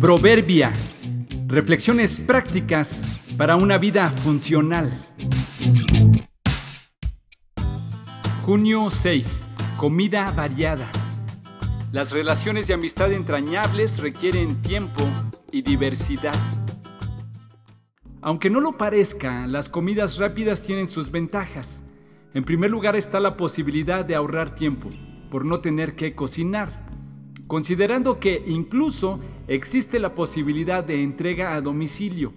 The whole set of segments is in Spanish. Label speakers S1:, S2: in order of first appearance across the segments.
S1: Proverbia. Reflexiones prácticas para una vida funcional. Junio 6. Comida variada. Las relaciones de amistad entrañables requieren tiempo y diversidad. Aunque no lo parezca, las comidas rápidas tienen sus ventajas. En primer lugar está la posibilidad de ahorrar tiempo, por no tener que cocinar considerando que incluso existe la posibilidad de entrega a domicilio.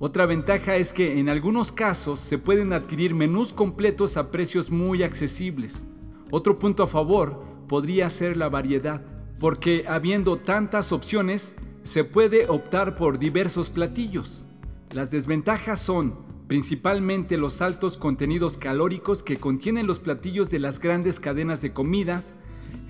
S1: Otra ventaja es que en algunos casos se pueden adquirir menús completos a precios muy accesibles. Otro punto a favor podría ser la variedad, porque habiendo tantas opciones, se puede optar por diversos platillos. Las desventajas son principalmente los altos contenidos calóricos que contienen los platillos de las grandes cadenas de comidas,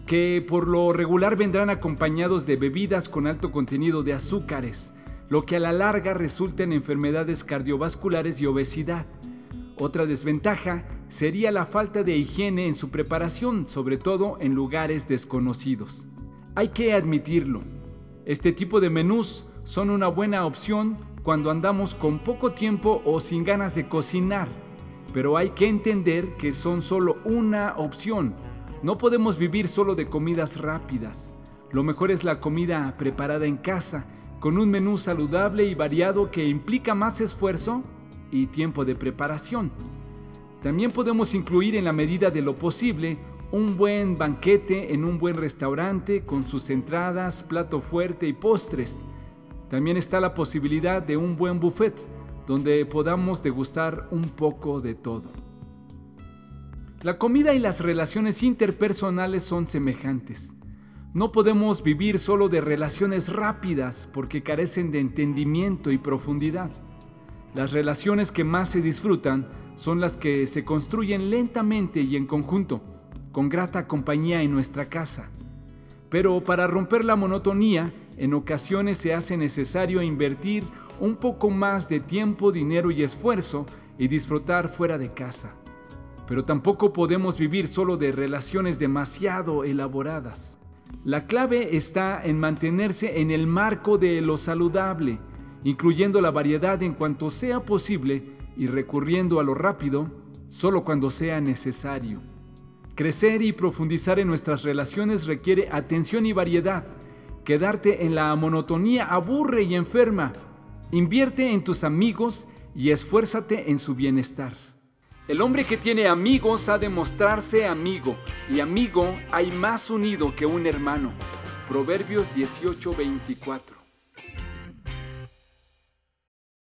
S1: que por lo regular vendrán acompañados de bebidas con alto contenido de azúcares, lo que a la larga resulta en enfermedades cardiovasculares y obesidad. Otra desventaja sería la falta de higiene en su preparación, sobre todo en lugares desconocidos. Hay que admitirlo, este tipo de menús son una buena opción cuando andamos con poco tiempo o sin ganas de cocinar, pero hay que entender que son solo una opción no podemos vivir solo de comidas rápidas. Lo mejor es la comida preparada en casa, con un menú saludable y variado que implica más esfuerzo y tiempo de preparación. También podemos incluir en la medida de lo posible un buen banquete en un buen restaurante con sus entradas, plato fuerte y postres. También está la posibilidad de un buen buffet donde podamos degustar un poco de todo. La comida y las relaciones interpersonales son semejantes. No podemos vivir solo de relaciones rápidas porque carecen de entendimiento y profundidad. Las relaciones que más se disfrutan son las que se construyen lentamente y en conjunto, con grata compañía en nuestra casa. Pero para romper la monotonía, en ocasiones se hace necesario invertir un poco más de tiempo, dinero y esfuerzo y disfrutar fuera de casa pero tampoco podemos vivir solo de relaciones demasiado elaboradas. La clave está en mantenerse en el marco de lo saludable, incluyendo la variedad en cuanto sea posible y recurriendo a lo rápido solo cuando sea necesario. Crecer y profundizar en nuestras relaciones requiere atención y variedad. Quedarte en la monotonía aburre y enferma. Invierte en tus amigos y esfuérzate en su bienestar. El hombre que tiene amigos ha de mostrarse amigo, y amigo hay más unido que un hermano. Proverbios 18:24